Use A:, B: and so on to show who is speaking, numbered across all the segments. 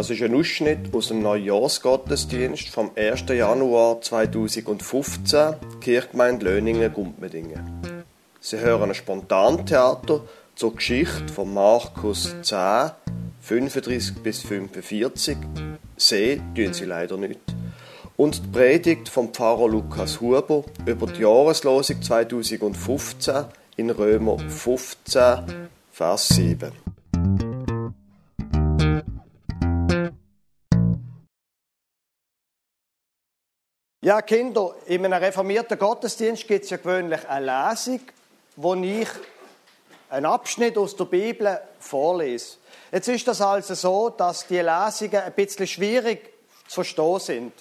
A: Das ist ein Ausschnitt aus dem Neujahrsgottesdienst vom 1. Januar 2015, Kirchgemeinde Löningen-Gumpmedingen. Sie hören ein Spontantheater zur Geschichte von Markus 10, 35 bis 45. Sehen tun sie leider nicht. Und die Predigt vom Pfarrer Lukas Huber über die Jahreslosung 2015 in Römer 15, Vers 7. Ja, Kinder, in einem reformierten Gottesdienst gibt es ja gewöhnlich eine Lesung, wo ich einen Abschnitt aus der Bibel vorlese. Jetzt ist das also so, dass die Lesungen ein bisschen schwierig zu verstehen sind.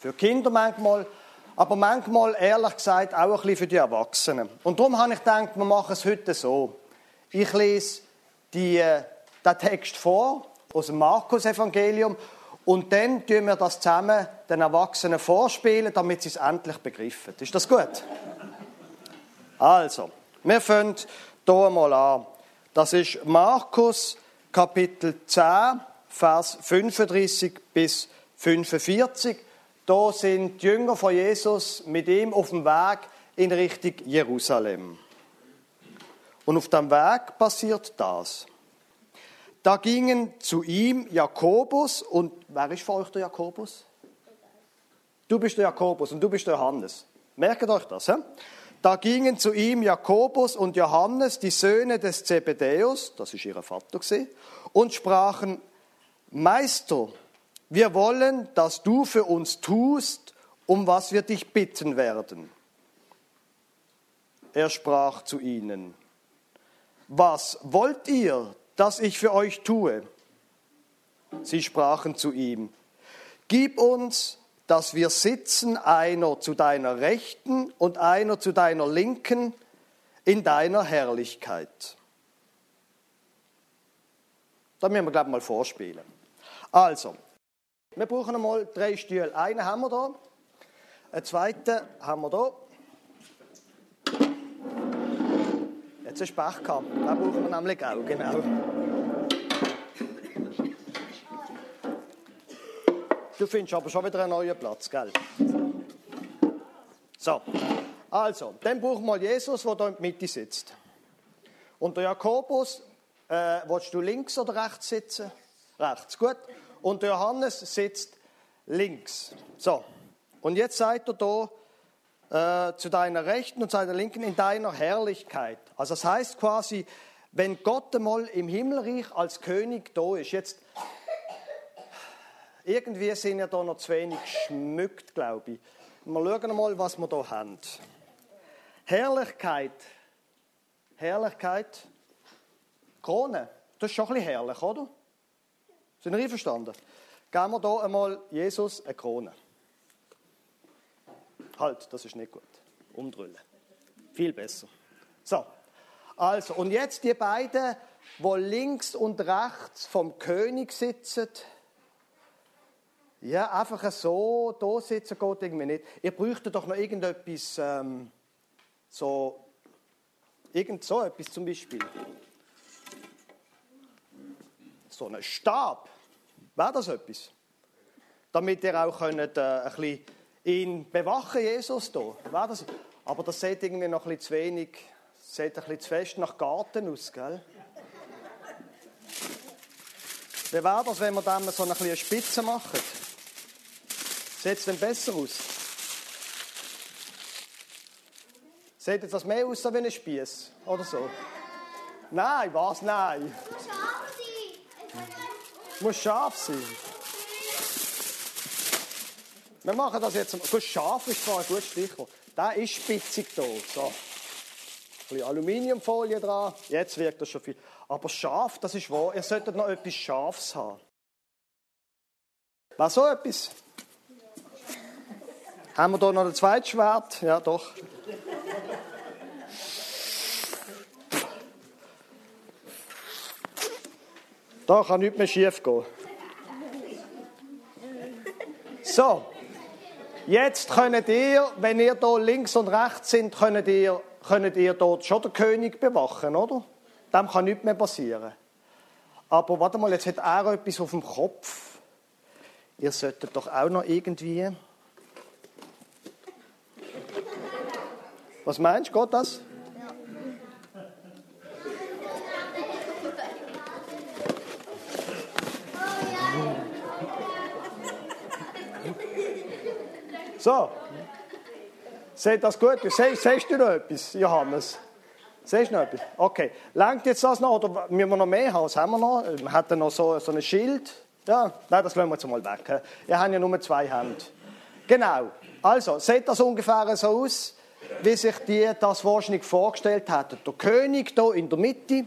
A: Für Kinder manchmal, aber manchmal, ehrlich gesagt, auch ein bisschen für die Erwachsenen. Und darum habe ich gedacht, wir machen es heute so. Ich lese die, äh, den Text vor aus dem Markus-Evangelium und dann tun wir das zusammen den Erwachsenen vorspielen, damit sie es endlich begriffen. Ist das gut? Also, wir fangen hier mal an. Das ist Markus Kapitel 10, Vers 35 bis 45. Da sind die Jünger von Jesus mit ihm auf dem Weg in Richtung Jerusalem. Und auf dem Weg passiert das. Da gingen zu ihm Jakobus und wer ist von euch der Jakobus? Du bist der Jakobus und du bist der Johannes. Merkt euch das. He? Da gingen zu ihm Jakobus und Johannes, die Söhne des Zebedäus, das ist ihr Vater gewesen, und sprachen, Meister, wir wollen, dass du für uns tust, um was wir dich bitten werden. Er sprach zu ihnen, was wollt ihr, das ich für euch tue? Sie sprachen zu ihm, Gib uns, dass wir sitzen, einer zu deiner Rechten und einer zu deiner Linken in deiner Herrlichkeit. Da müssen wir, glaube ich, mal vorspielen. Also, wir brauchen einmal drei Stühle. Einen haben wir da, einen zweiten haben wir da Jetzt du Pech gehabt. Den brauchen wir nämlich auch, genau. Du findest aber schon wieder einen neuen Platz, gell? So, also, dann brauchen wir Jesus, der hier in der Mitte sitzt. Und der Jakobus, äh, willst du links oder rechts sitzen? Rechts, gut. Und der Johannes sitzt links. So, und jetzt seid ihr hier äh, zu deiner Rechten und zu deiner Linken in deiner Herrlichkeit. Also das heißt quasi, wenn Gott einmal im Himmelreich als König da ist, jetzt irgendwie sind ja da noch zu wenig geschmückt, glaube ich. Wir schauen mal, was wir da haben. Herrlichkeit. Herrlichkeit. Krone. Das ist schon ein bisschen herrlich, oder? Sind ihr einverstanden? Geben wir hier einmal Jesus eine Krone. Halt, das ist nicht gut. Umdrüllen. Viel besser. So, also, und jetzt die beiden, wo links und rechts vom König sitzen. Ja, einfach so, da sitzen geht irgendwie nicht. Ihr bräuchte doch noch irgendetwas, ähm, so, irgend so etwas zum Beispiel. So einen Stab. Wäre das etwas? Damit ihr auch könnt, äh, ein bisschen ihn bewachen, Jesus da. Das? Aber das sieht irgendwie noch ein bisschen zu wenig, sieht ein bisschen zu fest nach Garten aus, gell? Wie wäre das, wenn wir dann so eine kleine Spitze machen? Sieht es denn besser aus? Sieht jetzt das mehr aus wie ein Spieß oder so? Nein, was? Nein. Muss scharf sein. Muss scharf sein. Wir machen das jetzt. Gut, scharf ist zwar ein gutes Stichwort. Der ist spitzig hier. So. Ein bisschen Aluminiumfolie dran. Jetzt wirkt das schon viel. Aber scharf, das ist wahr. Ihr solltet noch etwas Scharfes haben. Was so etwas? Haben wir hier noch ein zweites Schwert? Ja, doch. Da kann nichts mehr schief gehen. So, Jetzt könnt ihr, wenn ihr hier links und rechts sind, könnt ihr, könnt ihr dort schon den König bewachen, oder? Dem kann nichts mehr passieren. Aber warte mal, jetzt hat er etwas auf dem Kopf. Ihr solltet doch auch noch irgendwie. Was meinst du, geht das? So. Seht das gut? Se, siehst du noch etwas, Johannes? Siehst du noch etwas? Okay. Langt jetzt das noch oder müssen wir noch mehr haben? Was haben wir noch? Wir hatten noch so, so ein Schild. Ja, nein, das lassen wir jetzt mal weg. Wir haben ja nur zwei Hände. Genau. Also, sieht das ungefähr so aus, wie sich die das wahrscheinlich vorgestellt hätten. Der König hier in der Mitte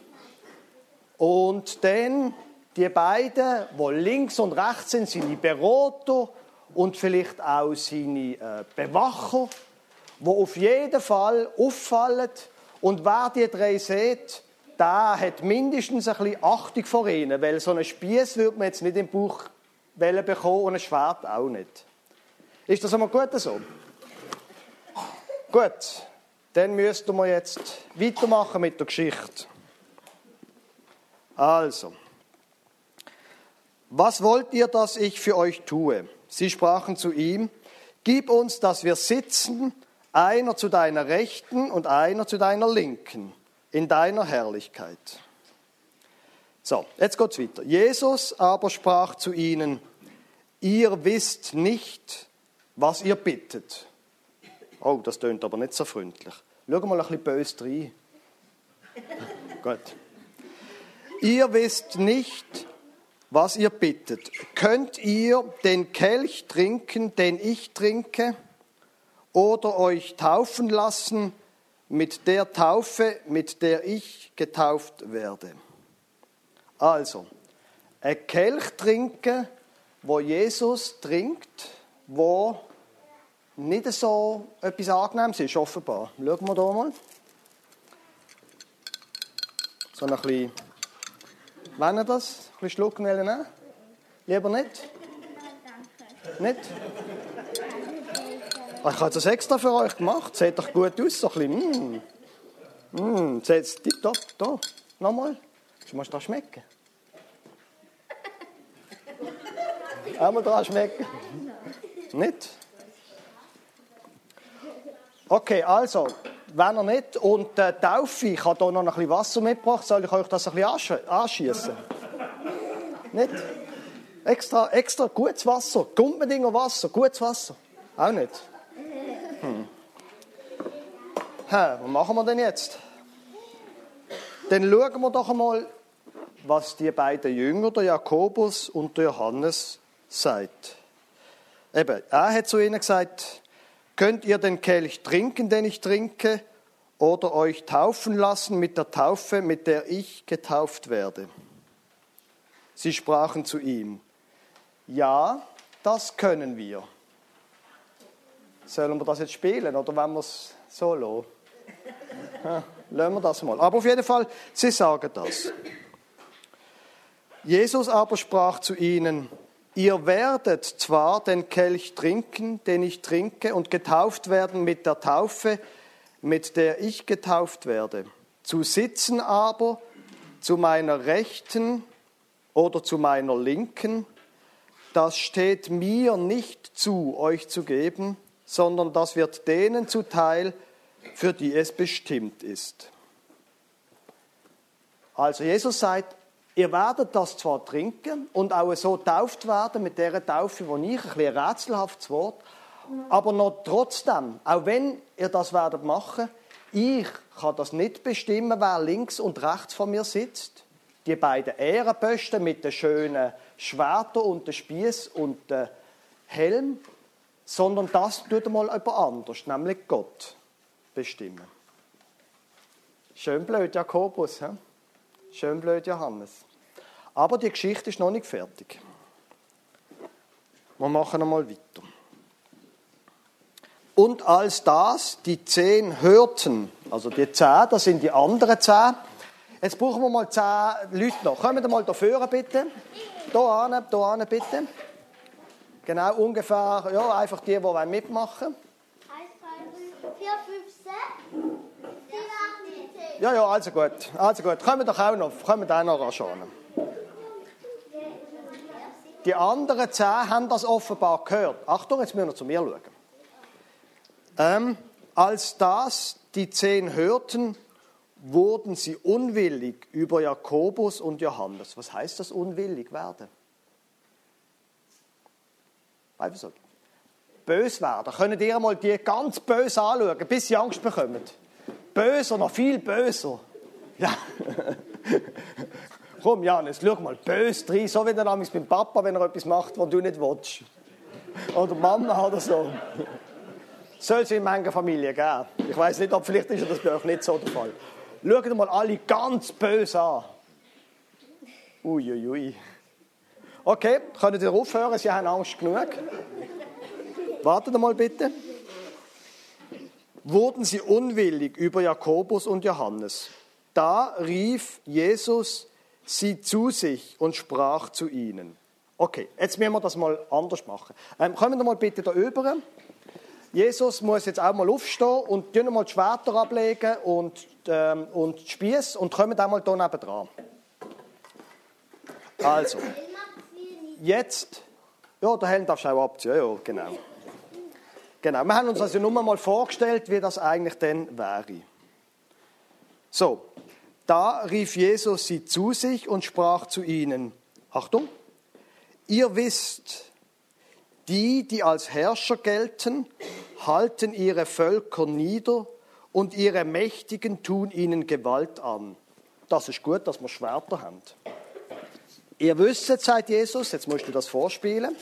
A: und dann die beiden, die links und rechts sind, seine Berater und vielleicht auch seine äh, Bewacher, die auf jeden Fall auffallen. Und wer die drei sieht, der hat mindestens ein bisschen Achtung vor ihnen, weil so einen Spieß würde man jetzt nicht im Bauch bekommen und ein Schwert auch nicht. Ist das einmal gut so? Gut, dann müssten wir jetzt weitermachen mit der Geschichte. Also, was wollt ihr, dass ich für euch tue? Sie sprachen zu ihm, gib uns, dass wir sitzen, einer zu deiner Rechten und einer zu deiner Linken, in deiner Herrlichkeit. So, jetzt geht's weiter. Jesus aber sprach zu ihnen, ihr wisst nicht, was ihr bittet. Oh, das tönt aber nicht so freundlich. Schau mal ein bisschen böse rein. Gut. Ihr wisst nicht, was ihr bittet. Könnt ihr den Kelch trinken, den ich trinke, oder euch taufen lassen mit der Taufe, mit der ich getauft werde? Also, ein Kelch trinken, wo Jesus trinkt, wo nicht so etwas Angenehmes ist, offenbar. Schauen wir hier mal. So ein bisschen wenn ihr das? Ein bisschen schlucken nehmen? Lieber nicht? Nicht? Ah, ich habe das extra für euch gemacht. Sieht doch gut aus. So ein bisschen. Mm. Mm. Seht da, da. Nochmal. Du musst da schmecken. Einmal dran schmecken. Nicht? Okay, also, wenn er nicht. Und äh, Taufe, ich habe hier noch ein bisschen Wasser mitgebracht. Soll ich euch das ein bisschen anschießen? nicht? Extra, extra gutes Wasser. Gummedinger Wasser, gutes Wasser. Auch nicht? Hm. Ha, was machen wir denn jetzt? Dann schauen wir doch einmal, was die beiden Jünger, der Jakobus und der Johannes, sagt. Eben, er hat zu ihnen gesagt, Könnt ihr den Kelch trinken, den ich trinke, oder euch taufen lassen mit der Taufe, mit der ich getauft werde? Sie sprachen zu ihm, ja, das können wir. Sollen wir das jetzt spielen oder wollen wir es so lassen? Ja, lassen wir das mal. Aber auf jeden Fall, sie sagen das. Jesus aber sprach zu ihnen, Ihr werdet zwar den Kelch trinken, den ich trinke, und getauft werden mit der Taufe, mit der ich getauft werde. Zu sitzen aber zu meiner Rechten oder zu meiner Linken, das steht mir nicht zu, euch zu geben, sondern das wird denen zuteil, für die es bestimmt ist. Also Jesus sagt, Ihr werdet das zwar trinken und auch so tauft werden mit der Taufe, wo ich, ein bisschen rätselhaftes Wort, aber noch trotzdem, auch wenn ihr das werdet machen, ich kann das nicht bestimmen, wer links und rechts von mir sitzt. Die beiden Ehrenposten mit den schönen Schwertern und den Spieß und dem Helm, sondern das tut mal jemand anders, nämlich Gott bestimmen. Schön blöd, Jakobus. He? Schön blöd, Johannes. Aber die Geschichte ist noch nicht fertig. Wir machen einmal weiter. Und als das die zehn hörten, also die zehn, das sind die anderen zehn, jetzt brauchen wir mal zehn Leute noch. Kommen wir mal da vorne bitte. Da hin, da hin bitte. Genau, ungefähr, ja, einfach die, die mitmachen wollen. 1, 2, 3, 4, 5, 6, 7, 8, 9, 10. Ja, ja, also gut. Also gut. Kommen wir doch auch noch, kommen wir auch noch anschauen. Die anderen zehn haben das offenbar gehört. Achtung, jetzt müssen wir zu mir schauen. Ähm, als das die zehn hörten, wurden sie unwillig über Jakobus und Johannes. Was heißt das unwillig werden? Weißt du Bös werden. Können ihr mal die ganz böse anschauen, bis sie Angst bekommen? Böser, noch viel böser. Ja. Komm, Janis, schau mal, bös rein, so wie der Name beim Papa, wenn er etwas macht, was du nicht willst. Oder Mama oder so. Soll es in manchen Familien geben. Ich weiß nicht, ob vielleicht ist das bei euch nicht so der Fall. Schaut mal alle ganz böse an. Uiuiui. Ui, ui. Okay, könnt ihr aufhören? Sie haben Angst genug. Wartet mal bitte. Wurden sie unwillig über Jakobus und Johannes. Da rief Jesus sie zu sich und sprach zu ihnen. Okay, jetzt müssen wir das mal anders machen. Ähm, kommen wir mal bitte da rüber. Jesus muss jetzt auch mal aufstehen und mal die Schwerter ablegen und, ähm, und die Spieß und kommen auch mal hier neben dran. Also, jetzt, ja, der Helm darfst du auch abziehen, ja, genau. Genau, wir haben uns also nur mal vorgestellt, wie das eigentlich dann wäre. So, da rief Jesus sie zu sich und sprach zu ihnen, Achtung, ihr wisst, die, die als Herrscher gelten, halten ihre Völker nieder und ihre Mächtigen tun ihnen Gewalt an. Das ist gut, dass wir Schwerter haben. Ihr wisst, sagt Jesus, jetzt musst du das vorspielen.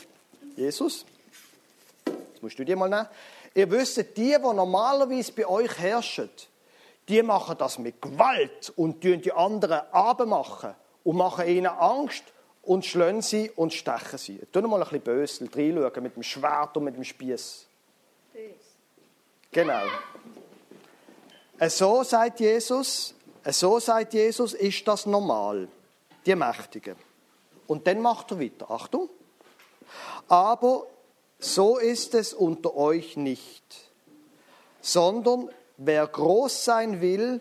A: Jesus, jetzt musst du dir mal nehmen. Ihr wisst, die, die normalerweise bei euch herrschen, die machen das mit Gewalt und tun die anderen abmachen und machen ihnen Angst und schlönen sie und stechen sie. Tu mal ein bisschen böse reinschauen mit dem Schwert und mit dem Spieß. Genau. So sagt Jesus, so sagt Jesus, ist das normal. Die Mächtigen. Und dann macht er weiter. Achtung. Aber so ist es unter euch nicht, sondern wer groß sein will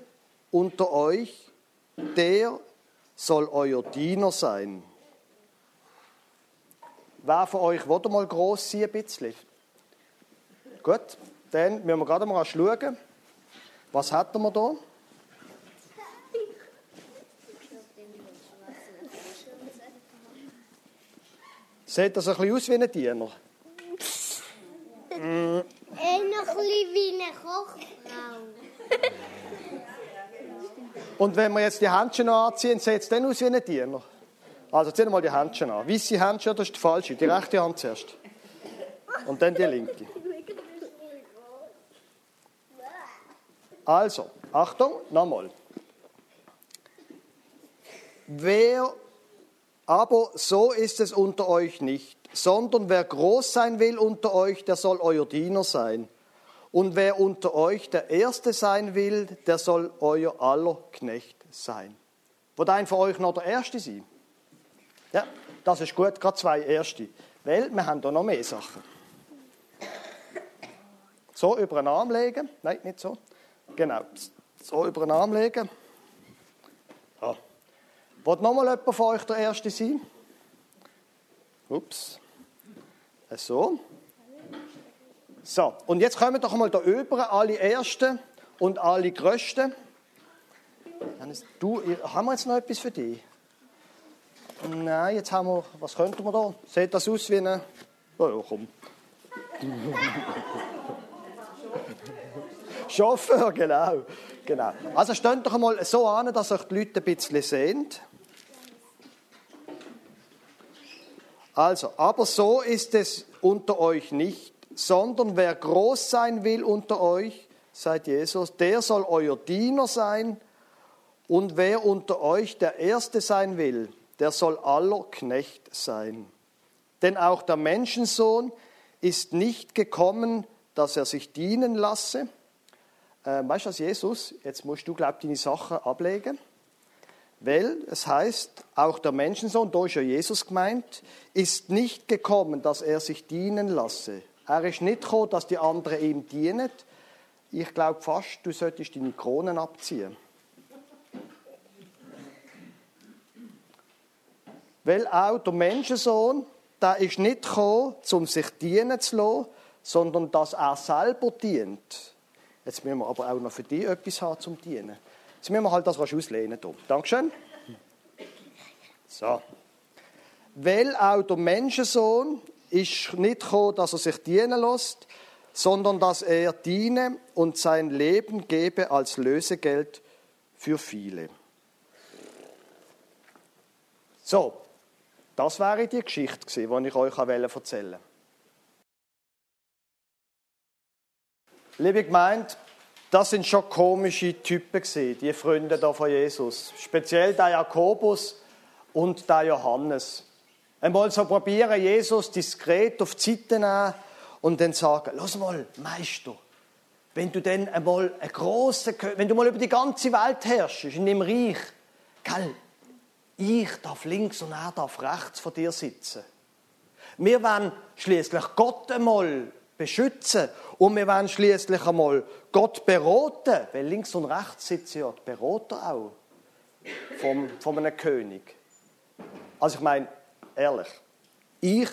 A: unter euch, der soll euer Diener sein. Wer von euch will mal groß sein, ein bisschen? Gut, dann müssen wir gerade mal schauen. Was hätten wir da? Sieht das ein bisschen aus wie ein Diener?
B: Mm. Äh, noch ein bisschen wie eine Kochfrau.
A: Und wenn wir jetzt die Händchen anziehen, sieht es dann aus wie ein Diener? Also wir mal die Händchen an. Weisse Händchen, das ist die falsche. Die rechte Hand zuerst. Und dann die linke. Also, Achtung, nochmal. Wer aber so ist es unter euch nicht, sondern wer groß sein will unter euch, der soll euer Diener sein. Und wer unter euch der Erste sein will, der soll euer aller Knecht sein. Wird ein von euch noch der Erste sein? Ja, das ist gut, gerade zwei Erste. Weil wir haben da noch mehr Sachen. So über den Arm legen. Nein, nicht so. Genau. So über den Arm legen. Ja. Wird nochmal jemand von euch der Erste sein? Ups. So. So, und jetzt kommen doch mal da über, alle Ersten und alle Größten. Du, haben wir jetzt noch etwas für dich? Nein, jetzt haben wir, was könnten wir da? Sieht das aus wie eine, oh ja, komm. Chauffeur, genau. genau. Also steht doch mal so an, dass euch die Leute ein bisschen sehen. Also, aber so ist es unter euch nicht, sondern wer groß sein will unter euch, sagt Jesus, der soll euer Diener sein. Und wer unter euch der Erste sein will, der soll aller Knecht sein. Denn auch der Menschensohn ist nicht gekommen, dass er sich dienen lasse. Äh, weißt du was, Jesus, jetzt musst du, glaub deine Sachen ablegen. Weil es heißt, auch der Menschensohn, da ist ja Jesus gemeint, ist nicht gekommen, dass er sich dienen lasse. Er ist nicht gekommen, dass die anderen ihm dienen. Ich glaube fast, du solltest deine Kronen abziehen. Weil auch der Menschensohn der ist nicht gekommen, um sich dienen zu lassen, sondern dass er selber dient. Jetzt müssen wir aber auch noch für dich etwas haben zum Dienen. Jetzt müssen wir halt das auslehnen. Hier. Dankeschön. So. Weil auch der Menschensohn ist nicht gekommen, dass er sich dienen lässt, sondern dass er diene und sein Leben gebe als Lösegeld für viele. So, das wäre die Geschichte die ich euch erzählen wollte. Liebe Gemeinde, das sind schon komische Typen gewesen, die Freunde da von Jesus. Speziell der Jakobus und der Johannes. Einmal so probieren, Jesus diskret auf die Seite nehmen und dann sagen, los mal, Meister, wenn du dann einmal ein grosser, wenn du mal über die ganze Welt herrschst, in dem Reich, gell, ich darf links und er darf rechts von dir sitzen. Wir wollen schließlich Gott einmal beschützen und wir wollen schließlich einmal Gott beraten, weil links und rechts sitzen ja die Berater auch vom, von einem König. Also ich meine, ehrlich, ich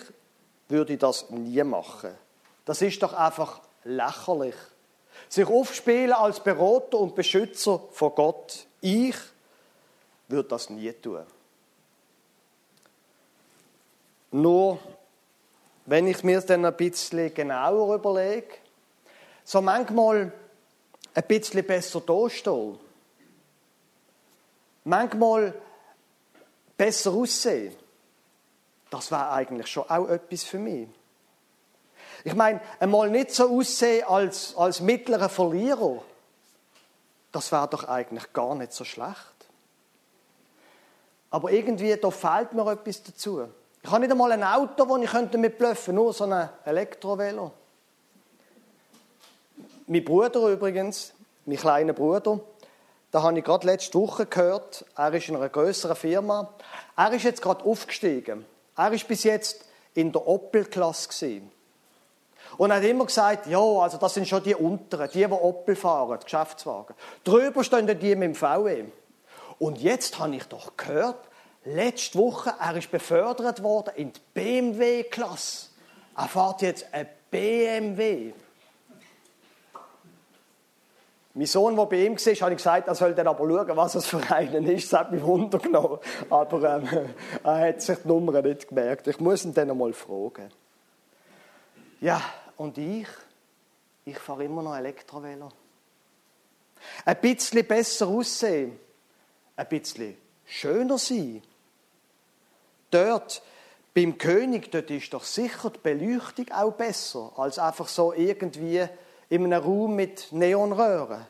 A: würde das nie machen. Das ist doch einfach lächerlich. Sich aufspielen als Berater und Beschützer von Gott. Ich würde das nie tun. Nur, wenn ich mir es dann ein bisschen genauer überlege, so manchmal ein bisschen besser dastehen. Manchmal besser aussehen. Das wäre eigentlich schon auch etwas für mich. Ich meine, einmal nicht so aussehen als, als mittlerer Verlierer, das wäre doch eigentlich gar nicht so schlecht. Aber irgendwie, da fehlt mir etwas dazu. Ich habe nicht einmal ein Auto, das ich könnte mit blöffen, nur so ein Elektrovelo. Mein Bruder übrigens, mein kleiner Bruder, da habe ich gerade letzte Woche gehört, er ist in einer größeren Firma. Er ist jetzt gerade aufgestiegen. Er ist bis jetzt in der Opel-Klasse Und hat immer gesagt, ja, also das sind schon die Unteren, die, die Opel fahren, die Geschäftswagen. Drüber stehen die mit dem VW. Und jetzt habe ich doch gehört, letzte Woche, er ist befördert worden in die BMW-Klasse. Er fährt jetzt ein BMW. Mein Sohn, der bei ihm war, habe ich gesagt, er soll dann aber schauen, was es für einen ist. Das hat mich wundergenommen. Aber ähm, er hat sich die Nummer nicht gemerkt. Ich muss ihn dann einmal fragen. Ja, und ich? Ich fahre immer noch Elektrovelo. Ein bisschen besser aussehen. Ein bisschen schöner sein. Dort, beim König, dort ist doch sicher die Beleuchtung auch besser, als einfach so irgendwie in einem Raum mit Neonröhren.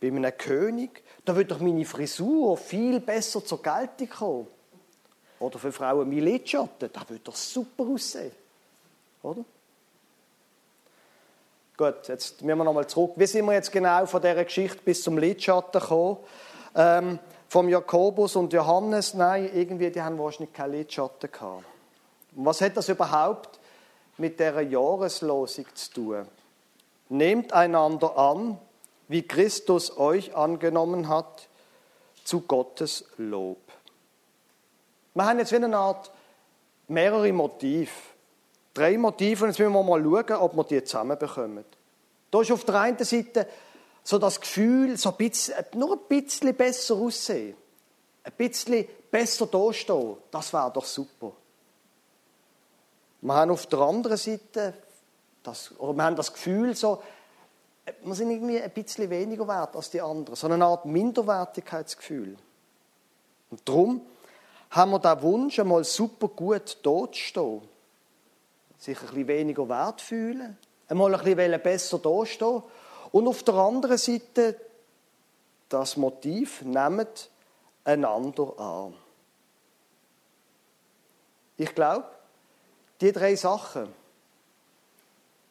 A: Bei einem König, da wird doch meine Frisur viel besser zur Geltung kommen. Oder für Frauen mein Lidschatten, da wird doch super aussehen. Oder? Gut, jetzt müssen wir nochmal zurück. Wie sind wir jetzt genau von dieser Geschichte bis zum Lidschatten gekommen? Ähm, vom Jakobus und Johannes, nein, irgendwie, die haben wahrscheinlich keinen Lidschatten gehabt. Was hat das überhaupt mit der Jahreslosung zu tun. Nehmt einander an, wie Christus euch angenommen hat, zu Gottes Lob. Wir haben jetzt wie eine Art mehrere Motive. Drei Motive und jetzt müssen wir mal schauen, ob wir die zusammenbekommen. Da ist auf der einen Seite so das Gefühl, so ein bisschen, nur ein bisschen besser aussehen. Ein bisschen besser dastehen. Das wäre doch super. Wir haben auf der anderen Seite, das, oder wir haben das Gefühl, so, wir sind irgendwie ein bisschen weniger wert als die anderen. So eine Art Minderwertigkeitsgefühl. Und darum haben wir den Wunsch, einmal super gut dort zu stehen. Sich ein bisschen weniger wert fühlen, einmal ein bisschen besser dastehen. Und auf der anderen Seite das Motiv, nehmt einander an. Ich glaube, die drei Sachen,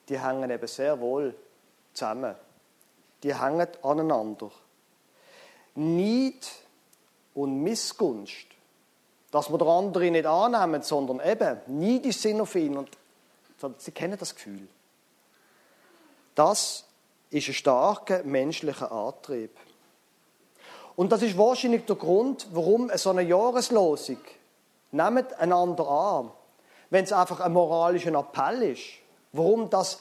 A: die hängen eben sehr wohl zusammen. Die hängen aneinander. Neid und Missgunst, dass wir den anderen nicht annehmen, sondern eben neidisch sind auf ihn und sie kennen das Gefühl. Das ist ein starker menschlicher Antrieb. Und das ist wahrscheinlich der Grund, warum so eine Jahreslosung Nehmt einander an. Wenn es einfach ein moralischer Appell ist, warum das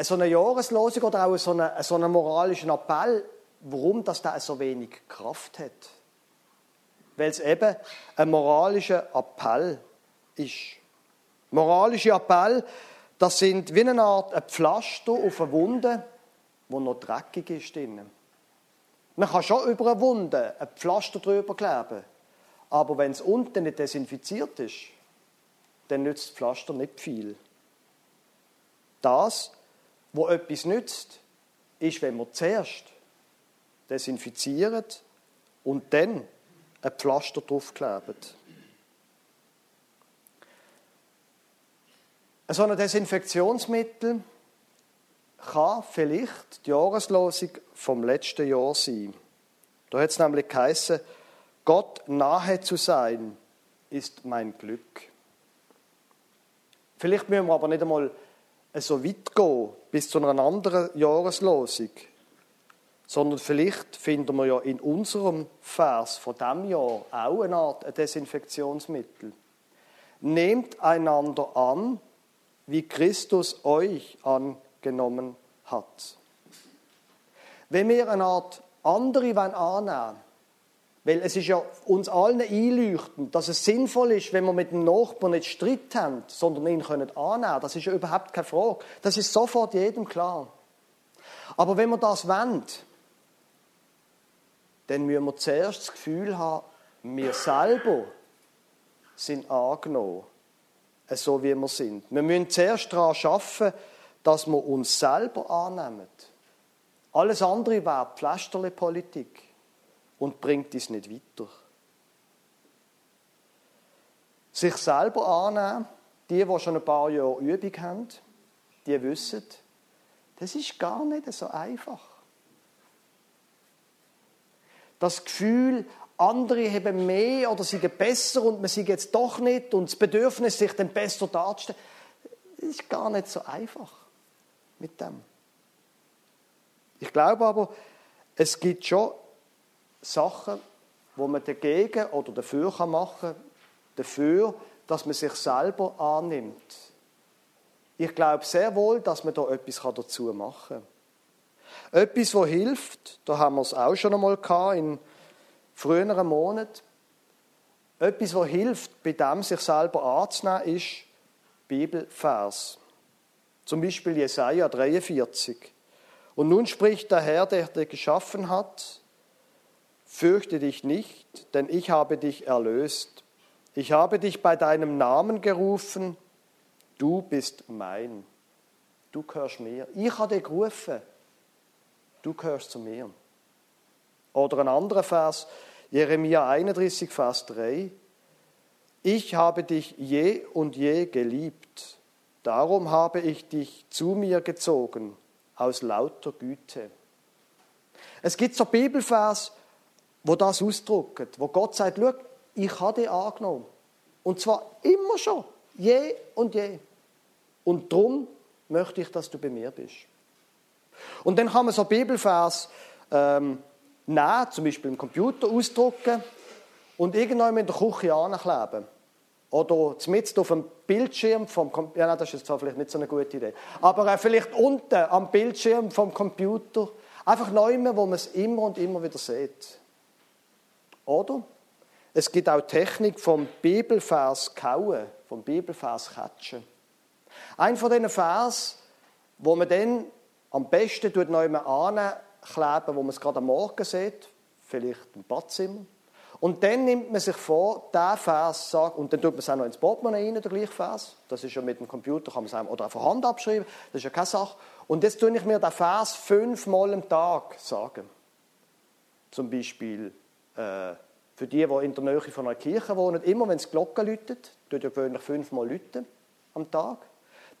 A: so eine Jahreslosung oder auch so einen so eine moralischen Appell, warum das da so wenig Kraft hat. Weil es eben ein moralischer Appell ist. Moralische Appell, das sind wie eine Art ein Pflaster auf eine Wunde, wo noch dreckig ist drinnen. Man kann schon über eine Wunde ein Pflaster drüber kleben, aber wenn es unten nicht desinfiziert ist, dann nützt das Pflaster nicht viel. Das, wo etwas nützt, ist, wenn man zuerst desinfiziert und dann ein Pflaster draufklebt. So ein Desinfektionsmittel kann vielleicht die Jahreslosung vom letzten Jahr sein. Da hat es nämlich geheißen, Gott nahe zu sein, ist mein Glück. Vielleicht müssen wir aber nicht einmal so weit gehen bis zu einer anderen Jahreslosung, sondern vielleicht finden wir ja in unserem Vers von dem Jahr auch eine Art Desinfektionsmittel. Nehmt einander an, wie Christus euch angenommen hat. Wenn wir eine Art andere annehmen weil es ist ja uns allen einleuchtend, dass es sinnvoll ist, wenn wir mit dem Nachbarn nicht Streit haben, sondern ihn können annehmen. Das ist ja überhaupt keine Frage. Das ist sofort jedem klar. Aber wenn wir das wollen, dann müssen wir zuerst das Gefühl haben, wir selber sind angenommen, so wie wir sind. Wir müssen zuerst daran arbeiten, dass wir uns selber annehmen. Alles andere wäre Pflasterle-Politik und bringt uns nicht weiter. Sich selber annehmen, die, die schon ein paar Jahre Übung haben, die wissen, das ist gar nicht so einfach. Das Gefühl, andere haben mehr oder sind besser und man sieht jetzt doch nicht und das Bedürfnis, sich dann besser darzustellen, das ist gar nicht so einfach mit dem. Ich glaube aber, es gibt schon Sachen, wo man dagegen oder dafür machen kann, dafür, dass man sich selber annimmt. Ich glaube sehr wohl, dass man da etwas dazu machen kann. Etwas, was hilft, da haben wir es auch schon einmal gehabt, in früheren Monaten. Etwas, was hilft, bei dem sich selber anzunehmen, ist Bibelvers. Zum Beispiel Jesaja 43. Und nun spricht der Herr, der dich geschaffen hat, Fürchte dich nicht, denn ich habe dich erlöst. Ich habe dich bei deinem Namen gerufen. Du bist mein. Du gehörst mir. Ich habe dich gerufen. Du gehörst zu mir. Oder ein anderer Vers, Jeremia 31, Vers 3. Ich habe dich je und je geliebt. Darum habe ich dich zu mir gezogen aus lauter Güte. Es gibt so Bibelvers, wo das ausdrücken, wo Gott sagt, schau, ich habe dich angenommen. Und zwar immer schon, je und je. Und darum möchte ich, dass du bei mir bist. Und dann kann man so Bibelvers ähm, nehmen, zum Beispiel im Computer ausdrucken und irgendwann in der Küche ankleben. Oder zumindest auf dem Bildschirm vom Computer. Ja, nein, das ist zwar vielleicht nicht so eine gute Idee. Aber äh, vielleicht unten am Bildschirm vom Computer. Einfach neu, wo man es immer und immer wieder sieht. Oder? Es gibt auch Technik vom Bibelvers kauen, vom Bibelvers catchen. Ein von diesen Vers, wo man dann am besten tut neu ankleben, wo man es gerade am Morgen sieht, vielleicht im Badzimmer. Und dann nimmt man sich vor, der Vers sagt, und dann tut man es auch noch ins Portemonnaie rein, der gleiche Vers. Das ist ja mit dem Computer, kann man es oder auch von Hand abschreiben, das ist ja keine Sache. Und jetzt tue ich mir den Vers fünfmal am Tag sagen. Zum Beispiel, äh, für die, die in der Nähe von einer Kirche wohnen, immer wenn es Glocken läutet, tut ja gewöhnlich fünfmal läuten am Tag,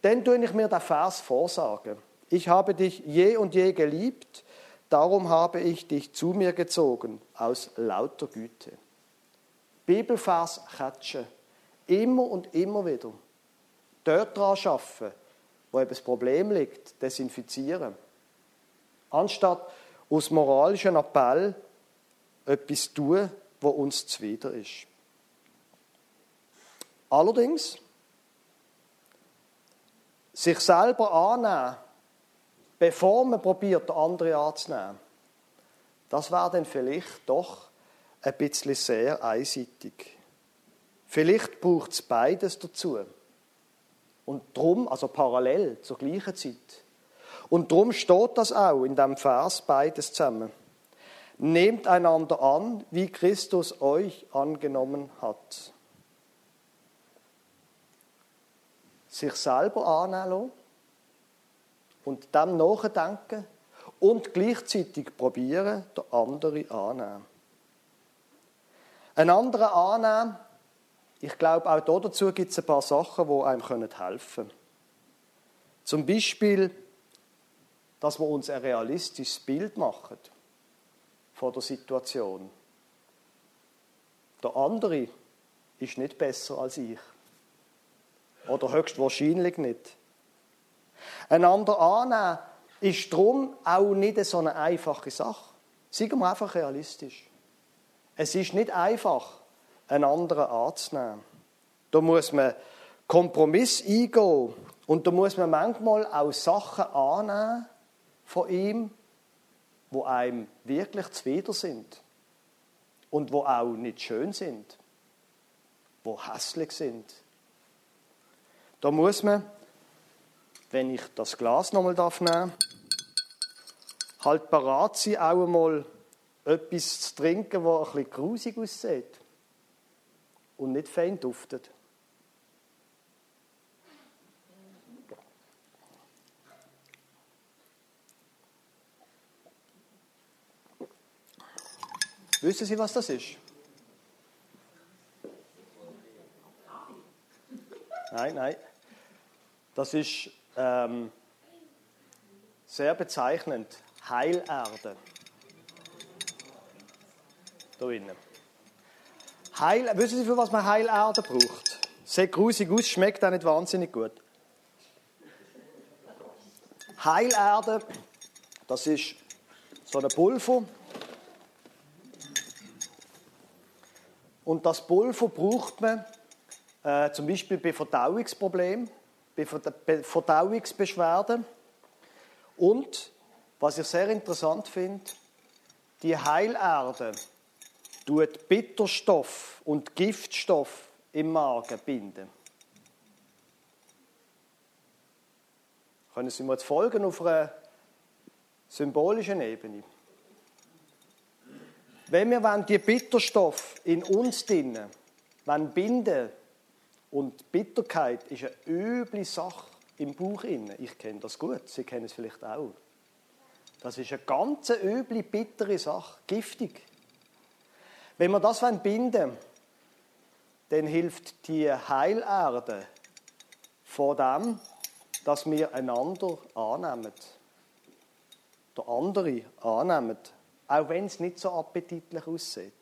A: dann tue ich mir den Vers vorsagen. Ich habe dich je und je geliebt, darum habe ich dich zu mir gezogen, aus lauter Güte. Bibelvers catchen. Immer und immer wieder. Dort dran arbeiten, wo eben das Problem liegt, desinfizieren. Anstatt aus moralischen Appell etwas tun, wo uns zuwider ist. Allerdings, sich selber annehmen, bevor man probiert, den anderen anzunehmen, das wäre dann vielleicht doch ein bisschen sehr einseitig. Vielleicht braucht es beides dazu. Und drum, also parallel zur gleichen Zeit. Und drum steht das auch in dem Vers beides zusammen. Nehmt einander an, wie Christus euch angenommen hat. Sich selber annehmen und dem nachdenken und gleichzeitig probieren, den anderen annehmen. Ein anderer annehmen, ich glaube, auch dazu gibt es ein paar Sachen, die einem helfen können. Zum Beispiel, dass wir uns ein realistisches Bild machen von der Situation. Der andere ist nicht besser als ich. Oder höchstwahrscheinlich nicht. Einander annehmen ist darum auch nicht so eine einfache Sache. Seien wir einfach realistisch. Es ist nicht einfach, einen anderen anzunehmen. Da muss man Kompromiss eingehen und da muss man manchmal auch Sachen annehmen von ihm, wo einem wirklich zuwider sind und wo auch nicht schön sind, wo hässlich sind. Da muss man, wenn ich das Glas nochmal darf nehmen, halt parat sein, auch einmal etwas zu trinken, das ein bisschen grusig aussieht und nicht fein duftet. Wissen Sie, was das ist? Nein, nein. Das ist ähm, sehr bezeichnend. Heilerde. Da innen. Heil, wissen Sie, für was man Heilerde braucht? Sieht grusig aus, schmeckt auch nicht wahnsinnig gut. Heilerde, das ist so ein Pulver. Und das Pulver braucht man äh, zum Beispiel bei Verdauungsproblemen, bei Verdauungsbeschwerden. Und, was ich sehr interessant finde, die Heilerde tut Bitterstoff und Giftstoff im Magen binden. Können Sie mir jetzt folgen auf einer symbolischen Ebene? Wenn wir die Bitterstoff in uns drinnen binden und Bitterkeit ist eine üble Sache im Bauch innen. Ich kenne das gut, Sie kennen es vielleicht auch. Das ist eine ganz üble, bittere Sache, giftig. Wenn wir das binden wollen, dann hilft die Heilerde vor dem, dass wir einander annehmen. Der andere annehmen, auch wenn es nicht so appetitlich aussieht.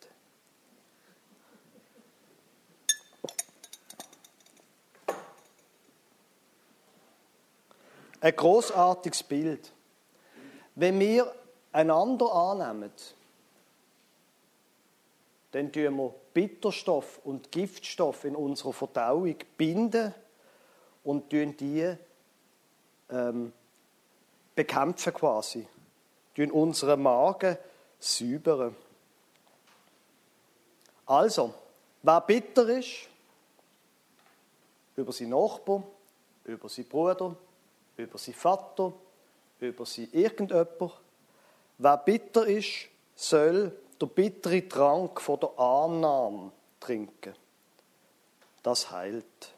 A: Ein großartiges Bild. Wenn wir einander annehmen, dann tun wir Bitterstoff und Giftstoff in unserer Verdauung binden und tun die ähm, bekämpfen quasi. Tun unseren Magen säubern. Also, wer bitter ist, über seinen Nachbarn, über seinen Bruder, über seinen Vater, über sie irgendjemand, wer bitter ist, soll der bittere Trank von der Annahme trinken. Das heilt.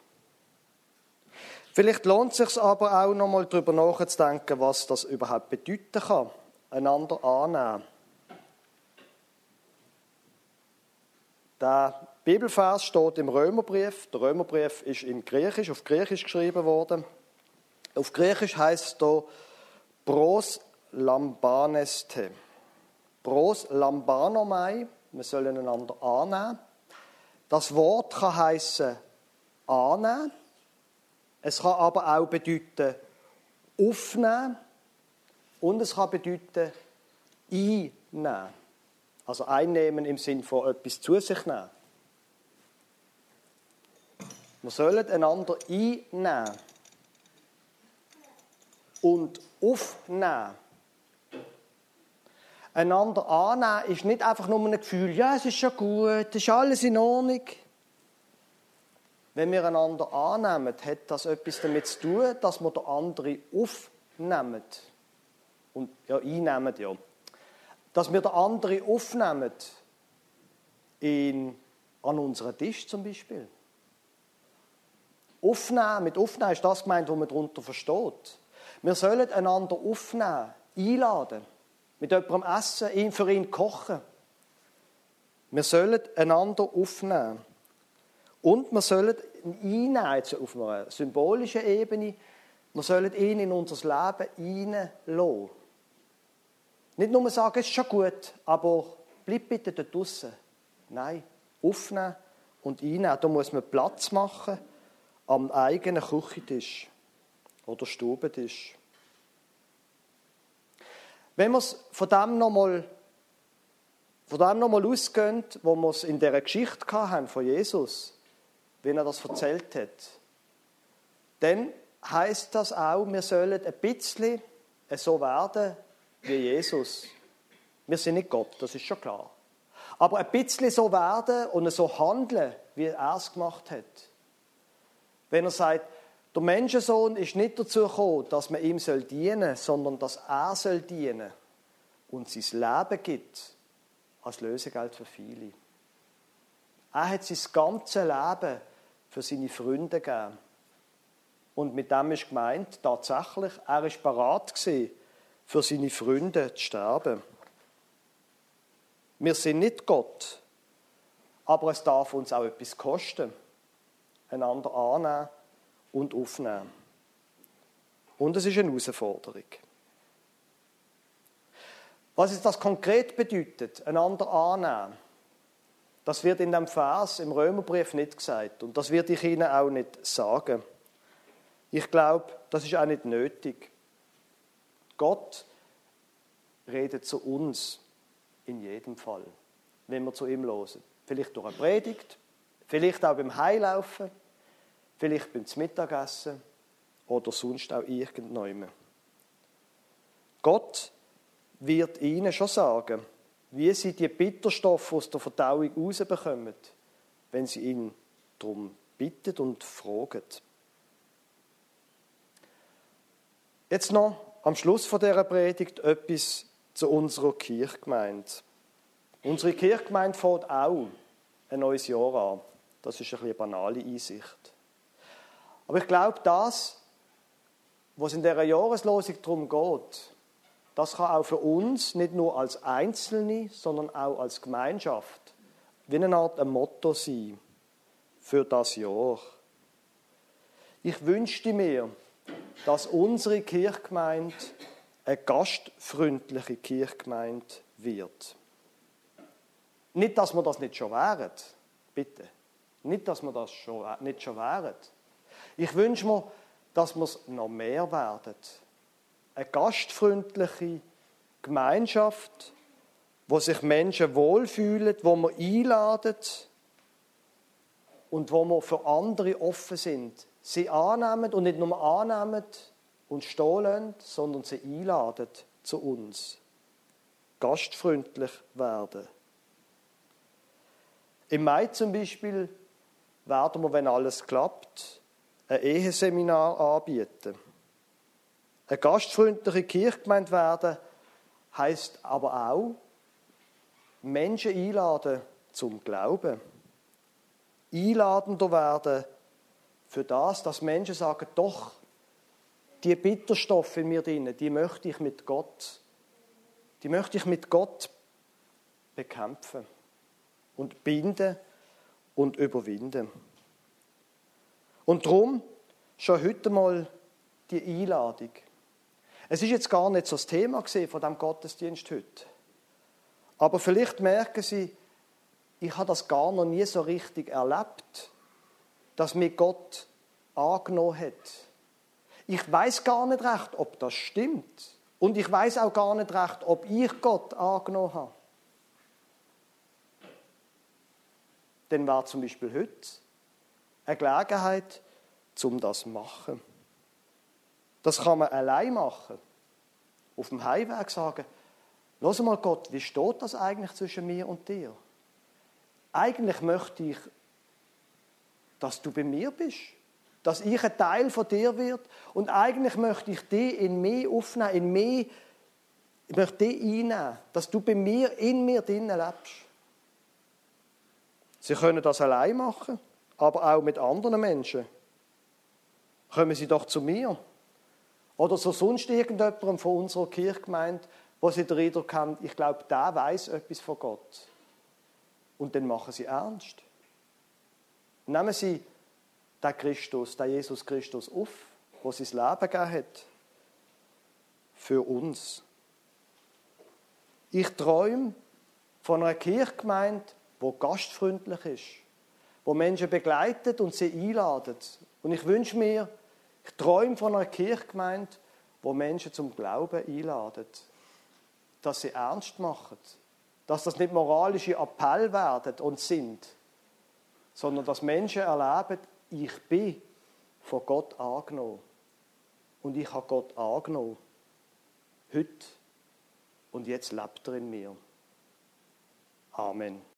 A: Vielleicht lohnt es sich aber auch noch mal darüber nachzudenken, was das überhaupt bedeuten kann, einander annehmen. Der Bibelvers steht im Römerbrief. Der Römerbrief ist in Griechisch, auf Griechisch geschrieben worden. Auf Griechisch heißt hier Pros lambaneste. Pros lambanomai, wir sollen einander annehmen. Das Wort kann heißen annehmen. Es kann aber auch bedeuten aufnehmen. Und es kann bedeuten einnehmen. Also einnehmen im Sinn von etwas zu sich nehmen. Wir sollen einander einnehmen und aufnehmen. Einander annehmen ist nicht einfach nur ein Gefühl, ja, es ist schon gut, es ist alles in Ordnung. Wenn wir einander annehmen, hat das etwas damit zu tun, dass wir den anderen aufnehmen. Und ja, einnehmen, ja. Dass wir den anderen aufnehmen. In, an unseren Tisch zum Beispiel. Aufnehmen, mit aufnehmen ist das gemeint, was man darunter versteht. Wir sollen einander aufnehmen, einladen, mit jemandem essen, ihn für ihn kochen. Wir sollen einander aufnehmen. Und wir sollen ihn einnehmen, auf einer symbolischen Ebene, wir sollen ihn in unser Leben reinlassen. Nicht nur sagen, es ist schon gut, aber bleib bitte dort draußen. Nein, aufnehmen und einnehmen. Da muss man Platz machen am eigenen Küchentisch oder Stubentisch. Wenn wir von dem nochmal von dem nochmal ausgehen, wo wir es in dieser Geschichte haben von Jesus, wie er das erzählt hat, dann heißt das auch, wir sollen ein bisschen so werden wie Jesus. Wir sind nicht Gott, das ist schon klar. Aber ein bisschen so werden und so handeln, wie er es gemacht hat. Wenn er sagt, der Menschensohn ist nicht dazu gekommen, dass man ihm dienen soll, sondern dass er soll dienen und sein Leben gibt als Lösegeld für viele. Er hat sein ganzes Leben für seine Freunde gegeben. Und mit dem ist gemeint, tatsächlich, er ist parat für seine Freunde zu sterben. Wir sind nicht Gott, aber es darf uns auch etwas kosten, einander annehmen und aufnehmen. Und es ist eine Herausforderung. Was ist das konkret bedeutet, einander annehmen? Das wird in dem Vers im Römerbrief nicht gesagt und das werde ich Ihnen auch nicht sagen. Ich glaube, das ist auch nicht nötig. Gott redet zu uns in jedem Fall, wenn wir zu ihm hören. Vielleicht durch eine Predigt, vielleicht auch beim Heilaufen, vielleicht beim Mittagessen oder sonst auch irgendwann. Gott wird ihnen schon sagen, wie sie die Bitterstoffe aus der Verdauung rausbekommen, wenn sie ihn darum bittet und fragen. Jetzt noch am Schluss von dieser Predigt etwas zu unserer Kirchgemeinde. Unsere Kirchgemeinde fährt auch ein neues Jahr an. Das ist eine banale Einsicht. Aber ich glaube, das, was in dieser Jahreslosung darum geht, das kann auch für uns nicht nur als Einzelne, sondern auch als Gemeinschaft wie eine Art ein Motto sein für das Jahr. Ich wünschte mir, dass unsere Kirchgemeinde eine gastfreundliche Kirchgemeinde wird. Nicht, dass wir das nicht schon wären, bitte. Nicht, dass wir das schon, nicht schon wären. Ich wünsche mir, dass wir es noch mehr werden. Eine gastfreundliche Gemeinschaft, wo sich Menschen wohlfühlen, wo man einladet und wo wir für andere offen sind sie annehmen und nicht nur annehmen und stehen sondern sie einladen zu uns. Gastfreundlich werden. Im Mai zum Beispiel werden wir, wenn alles klappt, ein Eheseminar anbieten. Eine gastfreundliche Kirchgemeinde werden heißt aber auch, Menschen einladen zum Glauben. Einladender werden für das, dass Menschen sagen, doch, die Bitterstoffe in mir drin, die möchte ich mit Gott, die möchte ich mit Gott bekämpfen und binden und überwinden. Und darum schon heute mal die Einladung. Es ist jetzt gar nicht so das Thema von dem Gottesdienst heute. Aber vielleicht merken Sie, ich habe das gar noch nie so richtig erlebt, das mit Gott angenommen hat. Ich weiß gar nicht recht, ob das stimmt. Und ich weiß auch gar nicht recht, ob ich Gott angenommen habe. Dann war zum Beispiel heute eine Gelegenheit, um das zu machen. Das kann man allein machen. Auf dem Heimweg sagen, Lass mal Gott, wie steht das eigentlich zwischen mir und dir? Eigentlich möchte ich, dass du bei mir bist, dass ich ein Teil von dir wird und eigentlich möchte ich dich in mich aufnehmen, in mich, ich möchte dich einnehmen, dass du bei mir, in mir drinnen lebst. Sie können das allein machen, aber auch mit anderen Menschen. Kommen Sie doch zu mir. Oder so sonst irgendjemandem von unserer Kirchgemeinde, wo sie den Eindruck haben, ich glaube, der weiß etwas von Gott. Und dann machen sie ernst. Nehmen sie den Christus, den Jesus Christus auf, wo das Leben gegeben hat. Für uns. Ich träume von einer Kirchgemeinde, wo gastfreundlich ist, wo Menschen begleitet und sie einladet. Und ich wünsche mir, ich träume von einer Kirchgemeinde, wo Menschen zum Glauben einladet dass sie ernst machen, dass das nicht moralische Appell werden und sind, sondern dass Menschen erleben, ich bin von Gott angenommen und ich habe Gott angenommen. Heute und jetzt lebt er in mir. Amen.